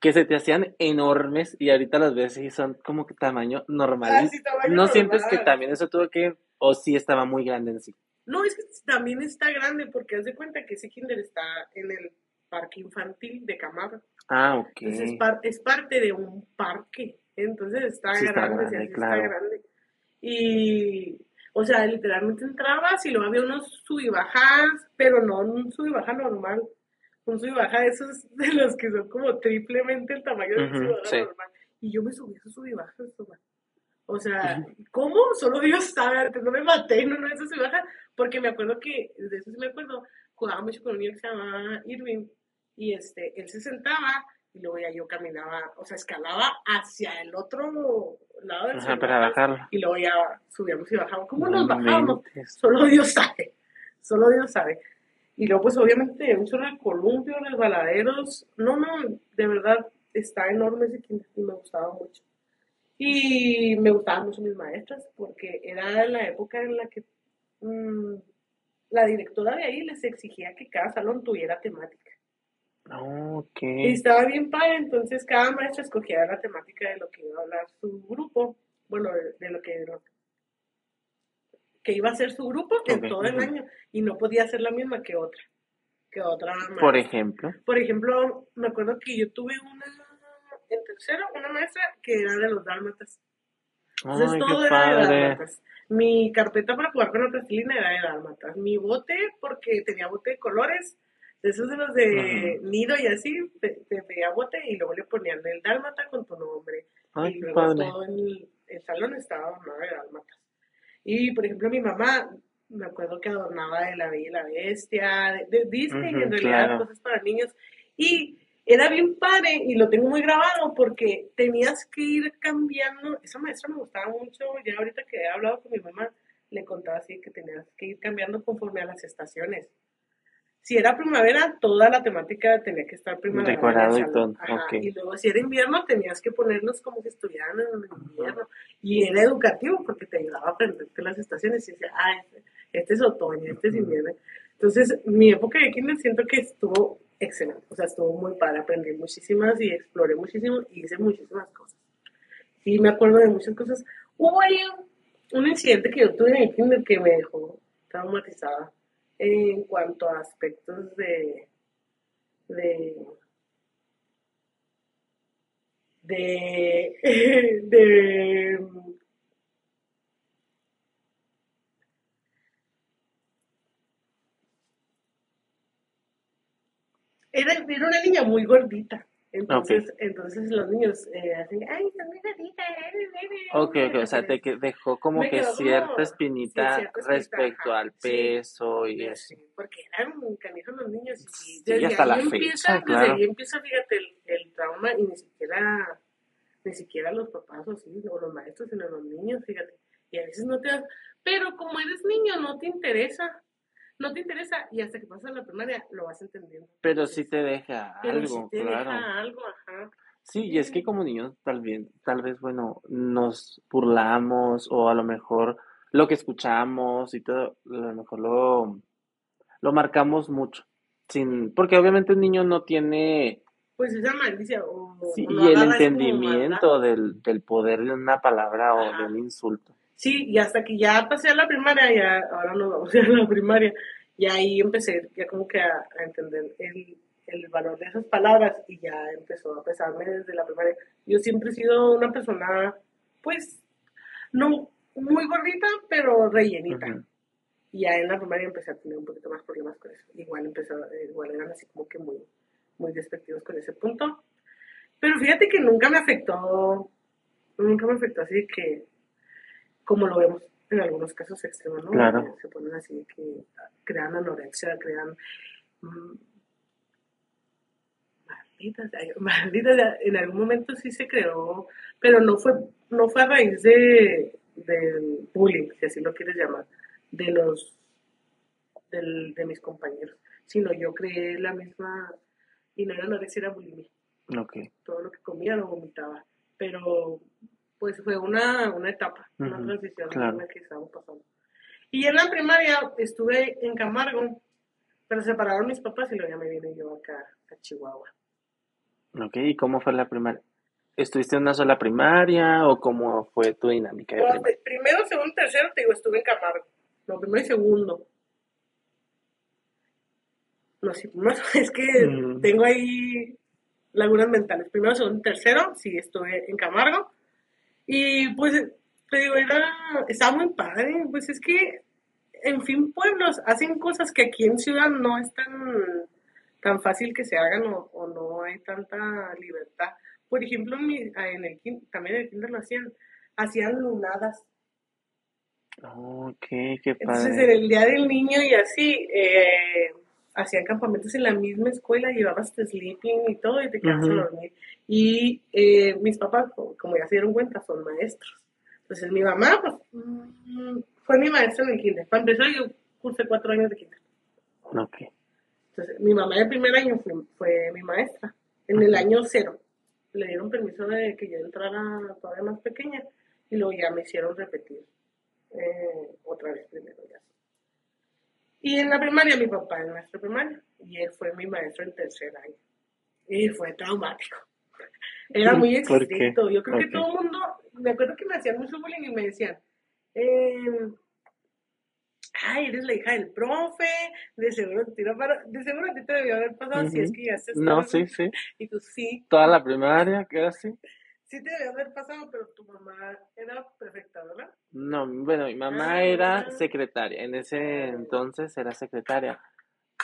que se te hacían enormes y ahorita las ves y son como que tamaño normal. Ah, sí, tamaño ¿No sientes que también eso tuvo que, o sí estaba muy grande en sí? No, es que también está grande porque haz de cuenta que ese kinder está en el parque infantil de Camargo. Ah, ok. Entonces es, par- es parte de un parque. Entonces está Sí está grande, sí, grande, claro. está grande. Y, o sea, literalmente entrabas y luego había unos sub y bajas, pero no un sub y baja normal. un sub y baja de esos <laughs> de los que son como triplemente el tamaño del Ujú, sub y baja sí. normal. Y yo me subí a esos sub y bajas. O sea, ¿cómo? Solo Dios sabe, no me maté, no, no, eso se baja, porque me acuerdo que, de eso sí me acuerdo, jugaba mucho con un niño que se llamaba Irving, y este, él se sentaba, y luego ya yo caminaba, o sea, escalaba hacia el otro lado del Ajá, para bajarlo. y luego ya subíamos y bajábamos. ¿Cómo No nos bajábamos? Solo Dios sabe, solo Dios sabe. Y luego, pues obviamente, un chorro de columpios, resbaladeros. No, no, de verdad, está enorme ese y me gustaba mucho. Y me gustaban mucho mis maestras porque era la época en la que mm, la directora de ahí les exigía que cada salón tuviera temática. Ok. Y estaba bien padre, entonces cada maestra escogía la temática de lo que iba a hablar su grupo, bueno, de, de lo que lo- que iba a ser su grupo en Ok, todo el año y no podía ser la misma que otra, que otra maestra. Por ejemplo. Por ejemplo, me acuerdo que yo tuve una en tercero, una maestra que era de los dálmatas. Entonces Ay, todo era de padre. dálmatas. Mi carpeta para jugar con la plastilina era de dálmatas. Mi bote, porque tenía bote de colores, de esos de los de nido y así, te, te pedía bote y luego le ponían el dálmata con tu nombre. Ay, y luego padre. todo el, el salón estaba adornado de dálmatas. Y por ejemplo, mi mamá, me acuerdo que adornaba de la Bella y la Bestia, de, de Disney, Ujú, en realidad, claro. cosas para niños. Y era bien padre y lo tengo muy grabado porque tenías que ir cambiando. Esa maestra me gustaba mucho. Ya ahorita que he hablado con mi mamá, le contaba así que tenías que ir cambiando conforme a las estaciones. Si era primavera, toda la temática tenía que estar primavera. Decorado y todo. Y luego si era invierno, tenías que ponerlos como si estuvieran en el invierno. Y era educativo porque te ayudaba a aprenderte las estaciones y decía, ah, este, este es otoño, este es invierno. Entonces, mi época de kinder siento que estuvo excelente. O sea, estuvo muy padre. Aprendí muchísimas y exploré muchísimo y hice muchísimas cosas. Y me acuerdo de muchas cosas. Hubo ahí un incidente que yo tuve en el kinder que me dejó traumatizada en cuanto a aspectos de de de, <laughs> de era, era una niña muy gordita. Entonces, entonces los niños eh, hacen, ay, está muy gordita. eh, eh, eh". Ok, ok, o sea, te que- dejó como Me que como- cierta sí, espinita cierta espinita, respecto ajá, al sí. peso y eso. Sí, porque eran canijos los niños. Y sí, Sí, desde hasta ahí la empieza, fecha, desde claro. ahí empieza, fíjate, el, el trauma y ni siquiera, ni siquiera los papás o sí, o los maestros, sino los niños, fíjate. Y a veces no te das, pero como eres niño no te interesa, no te interesa y hasta que pasas la primaria lo vas entendiendo. Pero sí te deja Pero algo, sí te claro. deja algo, ajá. Sí, y es que como niños tal vez, tal vez, bueno, nos burlamos o a lo mejor lo que escuchamos y todo, a lo mejor lo, lo marcamos mucho. Sin, porque obviamente un niño no tiene Pues esa malicia o, sí, o y el entendimiento del, del poder de una palabra o de un insulto. Sí, y hasta que ya pasé a la primaria, ya ahora nos <laughs> vamos a ir a la primaria, y ahí empecé ya como que a, a entender el, el valor de esas palabras y ya empezó a pesarme desde la primaria. Yo siempre he sido una persona, pues, no muy gordita, pero rellenita. Y ya en la primaria empecé a tener un poquito más problemas con eso. Igual empezó, igual eran así como que muy, muy despectivos con ese punto. Pero fíjate que nunca me afectó, nunca me afectó así que, como lo vemos en algunos casos extremos, ¿no? Claro. Se ponen así que crean anorexia, crean mm, malditas, <laughs> en algún momento sí se creó, pero no fue, no fue a raíz de del bullying, si así lo quieres llamar, de los del, de mis compañeros, sino yo creé la misma, y no era anorexia, era bulimia Ok. todo lo que comía lo vomitaba. Pero pues fue una, una etapa, una transición claro. en la que estábamos pasando. Y en la primaria estuve en Camargo, pero separaron mis papás y luego ya me vine yo acá a Chihuahua. Ok, ¿y cómo fue la primaria? ¿Estuviste en una sola primaria o cómo fue tu dinámica de No, primaria? de- primero, segundo, tercero, te digo, estuve en Camargo. No, primero y segundo. No, sí, primero, <laughs> es que Mm. tengo ahí lagunas mentales. Primero, segundo, tercero, sí, estuve en Camargo. Y pues, te digo, era, estaba muy padre. Pues es que, en fin, pueblos hacen cosas que aquí en ciudad no es tan, tan fácil que se hagan o, o no hay tanta libertad. Por ejemplo, en, mi- en el también en el kinder lo hacían, hacían lunadas. Ok, qué Entonces, en padre. el Día del Niño y así, eh, hacían campamentos en la misma escuela, llevabas sleeping y todo y te quedabas a dormir. Y eh, mis papás, co- como ya se dieron cuenta, son maestros. Entonces, mi mamá, pues, mm, fue mi maestra en el kinder. Para empezar, yo cursé cuatro años de kinder. Ok. Entonces, mi mamá el primer año fue, fue mi maestra. En el año cero le dieron permiso de que yo entrara todavía más pequeña y luego ya me hicieron repetir eh, otra vez primero. Ya. Y en la primaria mi papá en nuestra primaria y él fue mi maestro en tercer año. Y fue traumático. Era muy estricto. Yo creo que todo el mundo, me acuerdo que me hacían mucho bullying y me decían, eh, ay, eres la hija del profe, de seguro te para, de seguro a ti te debió haber pasado si es que ya estás No, sí, sí. <laughs> Y tú sí, Toda la primaria, casi. Sí te haber pasado, pero tu mamá era perfecta, ¿verdad? No, bueno, mi mamá Ah. era secretaria. En ese entonces era secretaria.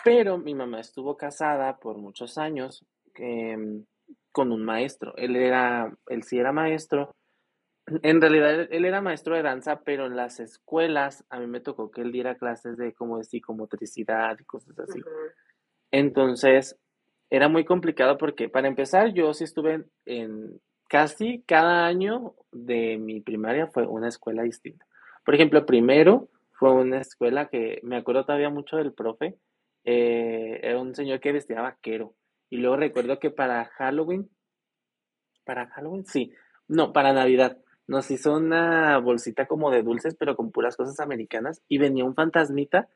Pero mi mamá estuvo casada por muchos años em, con un maestro. Él era, él sí era maestro. En realidad él, era maestro de danza, pero en las escuelas a mí me tocó que él diera clases de como de psicomotricidad y cosas así. Entonces, era muy complicado porque, para empezar, yo sí estuve en, en casi cada año de mi primaria fue una escuela distinta. Por ejemplo, primero fue una escuela que me acuerdo todavía mucho del profe, eh, era un señor que vestía vaquero. Y luego recuerdo que para Halloween, para Halloween, sí, no, para Navidad, nos hizo una bolsita como de dulces, pero con puras cosas americanas, y venía un fantasmita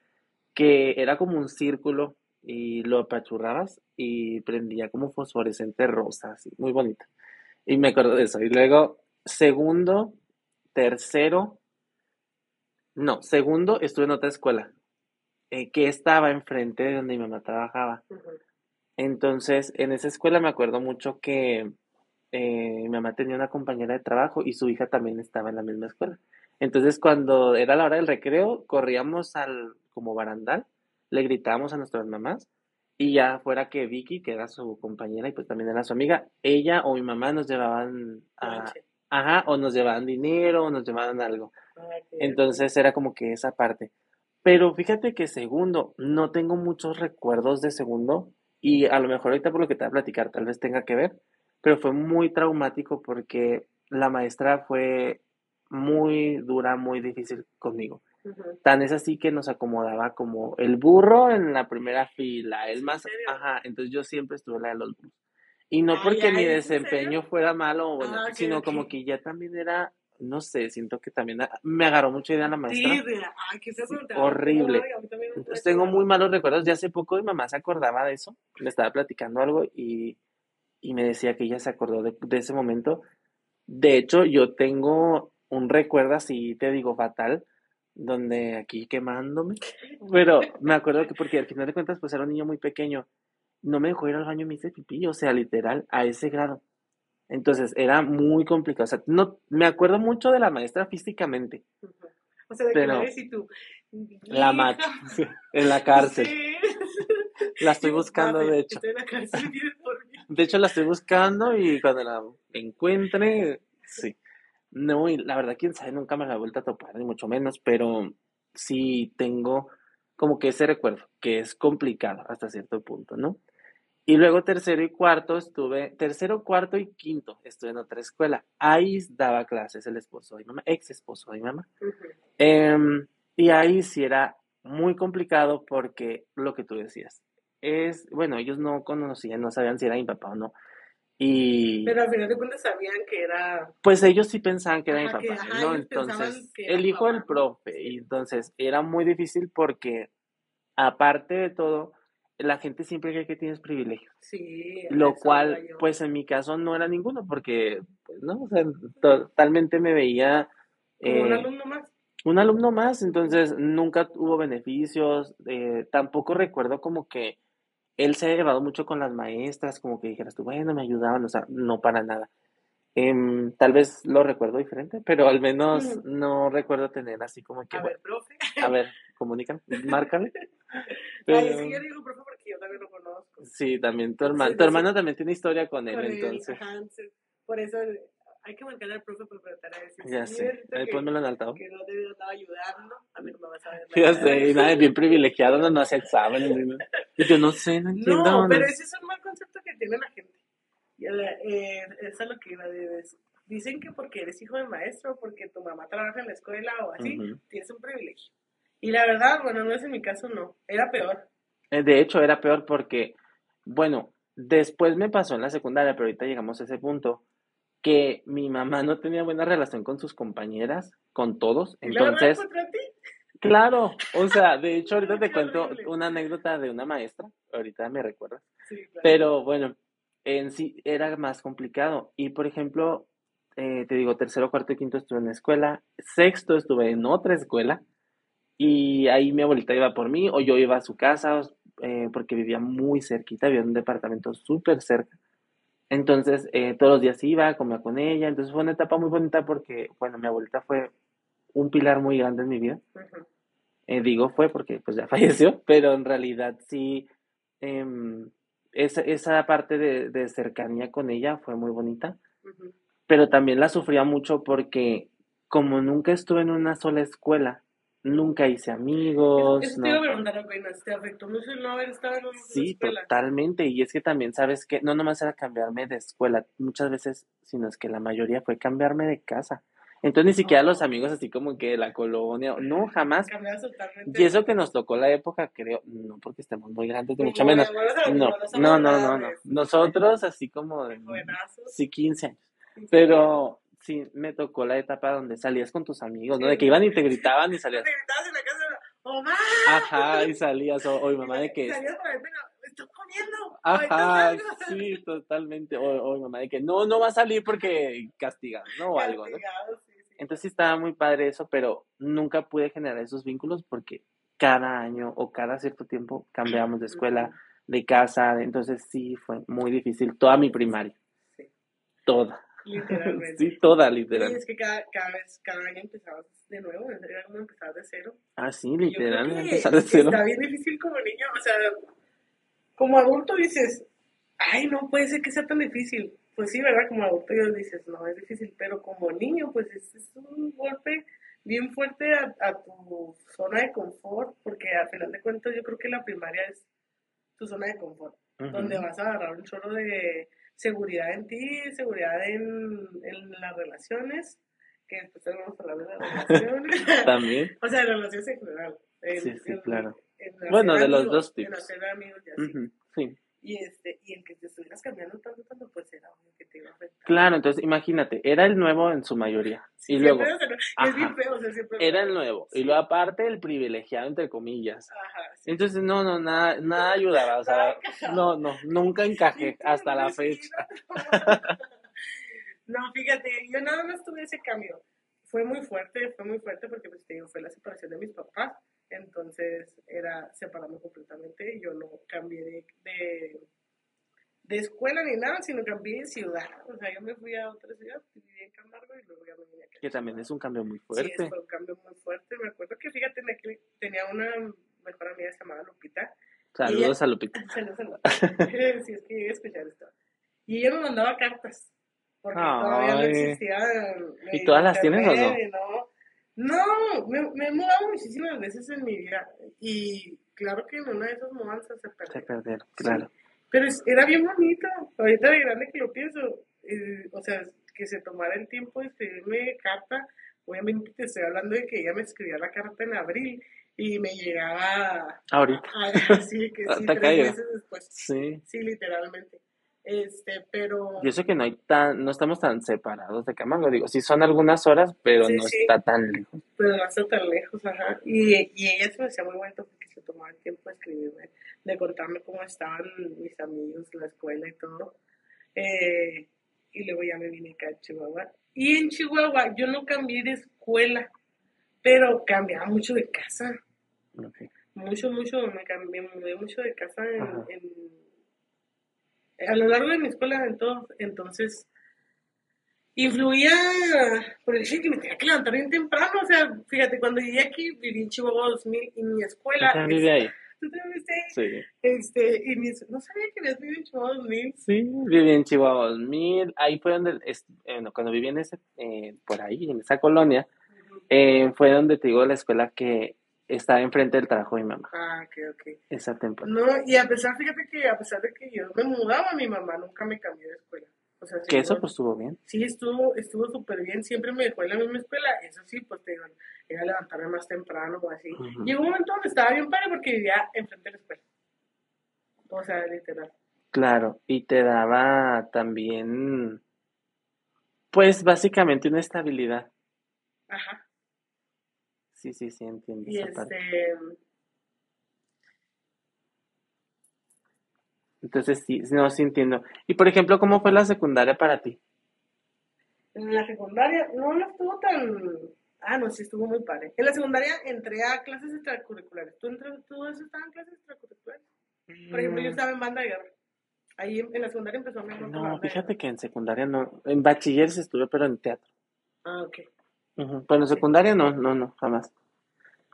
que era como un círculo y lo apachurrabas y prendía como fosforescente rosa, así, muy bonito. Y me acuerdo de eso. Y luego, segundo, tercero, no, segundo estuve en otra escuela eh, que estaba enfrente de donde mi mamá trabajaba. Entonces, en esa escuela me acuerdo mucho que eh, mi mamá tenía una compañera de trabajo y su hija también estaba en la misma escuela. Entonces, cuando era la hora del recreo, corríamos al como barandal, le gritábamos a nuestras mamás y ya fuera que Vicky, que era su compañera y pues también era su amiga, ella o mi mamá nos llevaban a, ajá, o nos llevaban dinero o nos llevaban algo. Ah, Entonces era como que esa parte. Pero fíjate que segundo, no tengo muchos recuerdos de segundo y a lo mejor ahorita por lo que te voy a platicar tal vez tenga que ver, pero fue muy traumático porque la maestra fue muy dura, muy difícil conmigo. Tan es así que nos acomodaba como el burro en la primera fila, el más, ajá, entonces yo siempre estuve la de los burros. Y no porque ay, mi ¿es en desempeño fuera malo, bueno, Ah, sino ok. como que ya también era, no sé, siento que también a- me agarró mucha idea la maestra. Sí, ay, te agarran horrible. Entonces tengo muy malos recuerdos. De hace poco mi mamá se acordaba de eso, le estaba platicando algo y, y me decía que ella se acordó de, de ese momento. De hecho, yo tengo un recuerdo así, te digo, fatal, donde aquí quemándome, pero me acuerdo que porque al final de cuentas pues era un niño muy pequeño, no me dejó ir al baño y me hice pipí, o sea, literal, a ese grado. Entonces era muy complicado, o sea, no, me acuerdo mucho de la maestra físicamente, Ujú. O sea, de que Pero- la ves y tú. la hija, mat en la cárcel. Sí. La estoy buscando, "Papi, de hecho. Estoy en la cárcel. De hecho, la estoy buscando y cuando la encuentre, sí. No, y la verdad, quién sabe, nunca me la he vuelto a topar, ni mucho menos, pero sí tengo como que ese recuerdo, que es complicado hasta cierto punto, ¿no? Y luego tercero y cuarto estuve, tercero, cuarto y quinto estuve en otra escuela. Ahí daba clases el esposo de mi mamá, ex esposo de mi mamá. Em, y ahí sí era muy complicado porque lo que tú decías es, bueno, ellos no conocían, no sabían si era mi papá o no. Y Pero al final de cuentas sabían que era. pues ellos sí pensaban que era mi que, papá, ajá, ¿no? Entonces, el hijo del profe, y entonces era muy difícil porque, aparte de todo, la gente siempre cree que tienes privilegios. Sí. Lo cual, pues en mi caso no era ninguno, porque, pues, no, o sea, totalmente me veía Como un eh, alumno más. un alumno más, entonces nunca hubo beneficios, eh, tampoco recuerdo como que él se ha llevado mucho con las maestras, como que dijeras tú, bueno, me ayudaban, o sea, no para nada. Em, tal vez lo recuerdo diferente, pero al menos Ujú. no recuerdo tener así como que, A bueno, ver, profe. a ver, comunican, márcame. <laughs> Ay, sí, yo digo profe porque yo también lo conozco. Sí, también tu hermano, Sí, tu hermano sí. también tiene historia con él, Con él, entonces. entonces, por eso hay que marcar al profe para tratar de decir. Ya "Sí, sé, ahí que- pónmelo en altavoz. Que no te estaba ayudando, a mí no me vas a ver. <laughs> Ya sé, y nadie bien <laughs> privilegiado, no, no hace exámenes. Y yo no sé, no entiendo. No, pero ese es un mal concepto que tiene la gente. Y, eh, eso es lo que iba a decir. Dicen que porque eres hijo de maestro, porque tu mamá trabaja en la escuela o así, tienes un privilegio. Y la verdad, bueno, no es en mi caso, no. Era peor. Eh, De hecho, era peor porque, bueno, después me pasó en la secundaria, pero ahorita llegamos a ese punto, que mi mamá no tenía buena relación con sus compañeras, con todos. Entonces, claro, o sea, de hecho, ahorita te cuento una anécdota de una maestra, ahorita me recuerdas. sí, claro. Pero bueno, en sí era más complicado. Y por ejemplo, eh, te digo, tercero, cuarto y quinto estuve en la escuela, sexto estuve en otra escuela y ahí mi abuelita iba por mí o yo iba a su casa eh, porque vivía muy cerquita, vivía en un departamento súper cerca. Entonces, eh, todos los días iba, comía con ella. Entonces fue una etapa muy bonita porque, bueno, mi abuelita fue un pilar muy grande en mi vida. Eh, digo fue porque pues ya <laughs> falleció, pero en realidad sí, em, esa, esa parte de, de cercanía con ella fue muy bonita, pero también la sufría mucho porque como nunca estuve en una sola escuela, nunca hice amigos, Eso te no. iba a preguntar ¿te afectó mucho no haber estado en una Sí, escuela? totalmente, y es que también sabes que no nomás era cambiarme de escuela, muchas veces, sino es que la mayoría fue cambiarme de casa. Entonces ni siquiera los amigos así como que de la colonia, no, jamás. Y eso que nos tocó la época, creo, no porque estemos muy grandes, Como mucho menos. de No, no, no, no, no. madres. Nosotros así como de, sí, 15 años. Pero sí, me tocó la etapa donde salías con tus amigos, ¿no? De que iban y te gritaban y salías. <laughs> Te gritabas en la casa, ¡Omar! Ajá, y <laughs> salías, mi mamá de que, Salías para adentro, ¡me estoy comiendo! ajá, ahorita salgo". sí, totalmente. O, o mamá de que, no, no va a salir porque castigan, ¿no? O algo, ¿no? Entonces sí estaba muy padre eso, pero nunca pude generar esos vínculos porque cada año o cada cierto tiempo cambiábamos de escuela, de casa, de- entonces sí fue muy difícil toda mi primaria, Sí, toda, <laughs> literalmente. sí, toda literal. es que cada, cada vez, cada año empezabas de nuevo, era como empezar de cero. Ah, sí, literal, empezar de cero. Está bien difícil como niño, o sea, como adulto dices, ay, no puede ser que sea tan difícil. Pues sí, ¿verdad? Como adulto yo dices, no, es difícil, pero como niño, pues es, es un golpe bien fuerte a, a tu zona de confort, porque al final de cuentas yo creo que la primaria es tu zona de confort, donde vas a agarrar un chorro de seguridad en ti, seguridad en, en las relaciones, que después tenemos que hablar de las relaciones. <laughs> También, <laughs> O sea, de relaciones en general. En- Sí, sí, en- claro. en Bueno, de los amigos, dos En tipos. hacer amigos y así. Sí. Y, este, y el que te estuvieras cambiando tanto, tanto, pues era obvio que te iba a afectar. Claro, entonces imagínate, era el nuevo en su mayoría. Sí, y luego, es, bien feo, o sea, era el nuevo. Y luego aparte el privilegiado, entre comillas. Ajá, sí. Entonces, no, no, nada, nada ayudaba. O sea, no, no, nunca encajé hasta la fecha. <laughs> no, fíjate, yo nada más tuve ese cambio. Fue muy fuerte, fue muy fuerte porque, pues, te digo, fue la separación de mis papás. Entonces, era separarme completamente. Yo no cambié de, de, de escuela ni nada, sino cambié de ciudad. O sea, yo me fui a otra ciudad, viví en Camargo y luego ya me vine aquí. Que también es un cambio muy Sí, fuerte. fue un cambio muy fuerte. Me acuerdo que, fíjate, tenía una mejor amiga llamaba Lupita. Saludos a Lupita. <laughs> Saludos a Lupita. <laughs> si es que escuchar esto. Y ella me mandaba cartas. Porque todavía no Ay. existía. ¿Y eh, todas las tienes o no? No? Me, me he mudado muchísimas veces en mi vida. Y claro que en una de esas mudanzas se Se perdió. claro. Pero era bien bonito. Ahorita de grande que lo pienso. eh, o sea, que se tomara el tiempo de escribirme carta. Obviamente te estoy hablando de que ella me escribía la carta en abril y me llegaba Ahorita. así que sí, tres meses después. Sí. Sí, literalmente. Este, pero Y eso que no hay tan, no estamos tan separados de Camargo. Digo, sí son algunas horas, pero Sí, no sí. está tan lejos. pero no está tan lejos, ajá. Y, y ella se me hacía muy bonito porque se tomaba el tiempo de escribirme, de contarme cómo estaban mis amigos, la escuela y todo. Eh, y luego ya me vine acá a Chihuahua. Y en Chihuahua yo no cambié de escuela, pero cambiaba mucho de casa. Ok. Mucho, mucho, me cambié, me mudé mucho de casa en, en- a lo largo de mi escuela, en todo, entonces, influía por el hecho de que me tenía que levantar bien temprano. O sea, fíjate, cuando llegué aquí, viví en Chihuahua 2000 y mi escuela. ¿Usted vive ahí? <laughs> ¿Tú? Sí. Este, y mi, no sabía que habías vivido en Chihuahua 2000. Sí, viví en Chihuahua 2000. Ahí fue donde, es- eh, no, cuando viví en ese, eh, por ahí, en esa colonia, eh, fue donde te digo la escuela que estaba enfrente del trabajo de mi mamá. Ah, ok, ok. Esa temporada. No, y a pesar, fíjate que a pesar de que yo me mudaba, mi mamá nunca me cambió de escuela. O sea, Que eso pues estuvo bien. Sí, estuvo estuvo súper bien, siempre me dejó en la misma escuela, eso sí, pues te digo, era levantarme más temprano o así. Ujú. Llegó un momento donde estaba bien padre porque vivía enfrente de la escuela. O sea, literal. Claro, y te daba también, pues básicamente una estabilidad. Ajá. Sí, sí, sí, entiendo Y esa parte. este, Entonces sí, no, sí entiendo. Y por ejemplo, ¿cómo fue la secundaria para ti? en la secundaria no no estuvo tan... Ah, no, sí estuvo muy padre. En la secundaria entré a clases extracurriculares. ¿Tú, entras, tú estabas en clases extracurriculares? Por ejemplo, yo estaba en banda de guerra. Ahí en, en la secundaria empezó mi la Mm. No, fíjate que en secundaria no, en bachiller sí estuve, pero en teatro. Ah, ok. Ujú, Pero en secundaria no, no, no, jamás.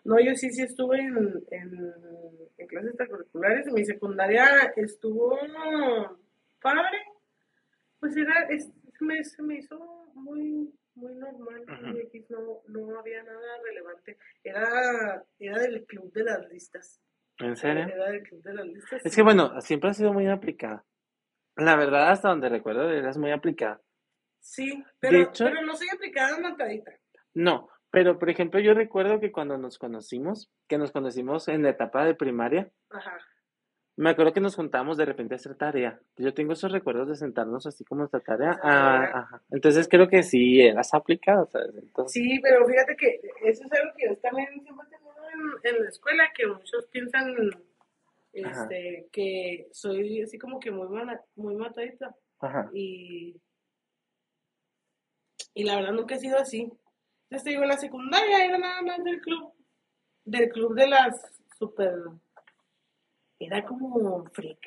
No, yo sí, sí estuve en, en, en clases extracurriculares. Mi secundaria estuvo padre. Pues era, es- se, me, se me hizo muy, muy normal. Muy X, no, no había nada relevante. Era, era del club de las listas. ¿En serio? Era del club de las listas. Es que bueno, siempre ha sido muy aplicada. La verdad, hasta donde recuerdo, eras muy aplicada. Sí, pero, hecho- pero no soy aplicada matadita. No, pero por ejemplo, yo recuerdo que cuando nos conocimos, que nos conocimos en la etapa de primaria, Ajá. me acuerdo que nos juntamos de repente a hacer tarea. Yo tengo esos recuerdos de sentarnos así como esta tarea. Ah, ajá. Entonces creo que sí eras aplicada, ¿sabes? Entonces, Sí, pero fíjate que eso es algo que yo también siempre he tenido en, en la escuela, que muchos piensan este, que soy así como que muy, mana- muy matadita. ajá. Y, y la verdad nunca he sido así. Entonces te digo, en la secundaria era nada más del club, del club de las super... Era como freak.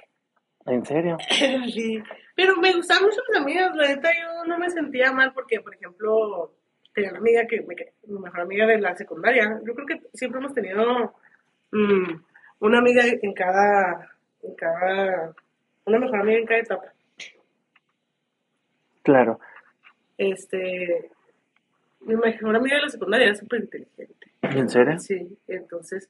¿En serio? <laughs> Sí, pero me gustaban mucho mis amigas, la neta yo no me sentía mal porque, por ejemplo, tenía una amiga que, me, mi mejor amiga de la secundaria, yo creo que siempre hemos tenido mm, una amiga en cada, en cada, una mejor amiga en cada etapa. Claro. Este, mi mejor amiga de la secundaria era súper inteligente. ¿En serio? Sí, entonces,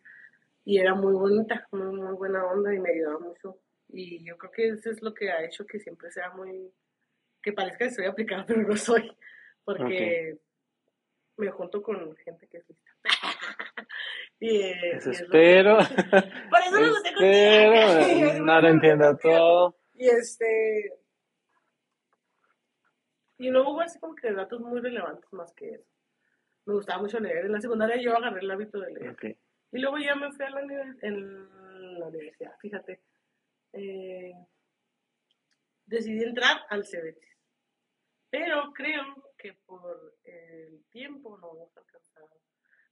y era muy bonita, muy, muy buena onda y me ayudaba mucho. Y yo creo que eso es lo que ha hecho que siempre sea muy, que parezca que estoy aplicada, <laughs> pero no soy, porque me junto con gente que es lista. <laughs> y, eh, Eso y es lo- espero. <laughs> Por eso me espero. contigo. No lo entiendo todo. Y este, y no hubo así como que datos muy relevantes más que eso. Me gustaba mucho leer. En la secundaria yo agarré el hábito de leer. Ok. Y luego ya me fui a la, en la universidad, fíjate. Eh, decidí entrar al Cebetis. Pero creo que por el tiempo no vamos a alcanzar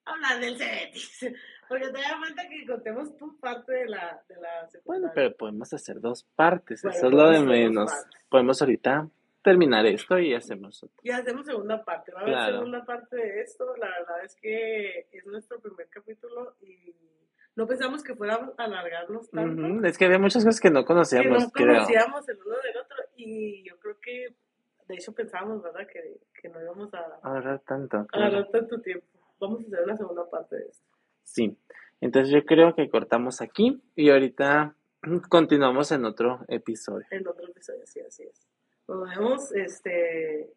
a hablar del Cebetis. <laughs> Porque te da falta que contemos tu parte de la, de la Bueno, secundaria. pero podemos hacer dos partes. Bueno, Eso es lo de menos. Podemos ahorita terminar esto y hacemos otro. Y hacemos segunda parte. Va a haber Claro. segunda parte de esto. La verdad es que es nuestro primer capítulo y no pensamos que fuéramos a alargarnos tanto. Ujú, Es que había muchas cosas que no que conocíamos, no creo. conocíamos el uno del otro y yo creo que de hecho pensábamos verdad que, que no íbamos a Ahorrar tanto. claro. agarrar tanto tiempo vamos a hacer una segunda parte de esto Sí. Entonces yo creo que cortamos aquí y ahorita <clears throat> continuamos en otro episodio. en otro episodio sí así es nos vemos este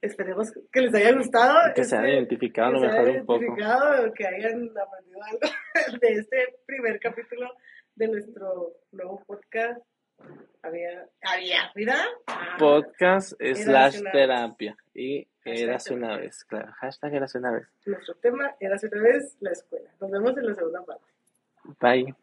esperemos que les haya gustado Que se hayan este, identificado a que lo mejor hayan un poco. que hayan aprendido algo <laughs> de este primer capítulo de nuestro nuevo podcast había había mira Ah. Podcast slash terapia. Y érase una vez, claro. Hashtag érase una vez. Nuestro tema era hace una vez la escuela. Nos vemos en la segunda parte. Bye.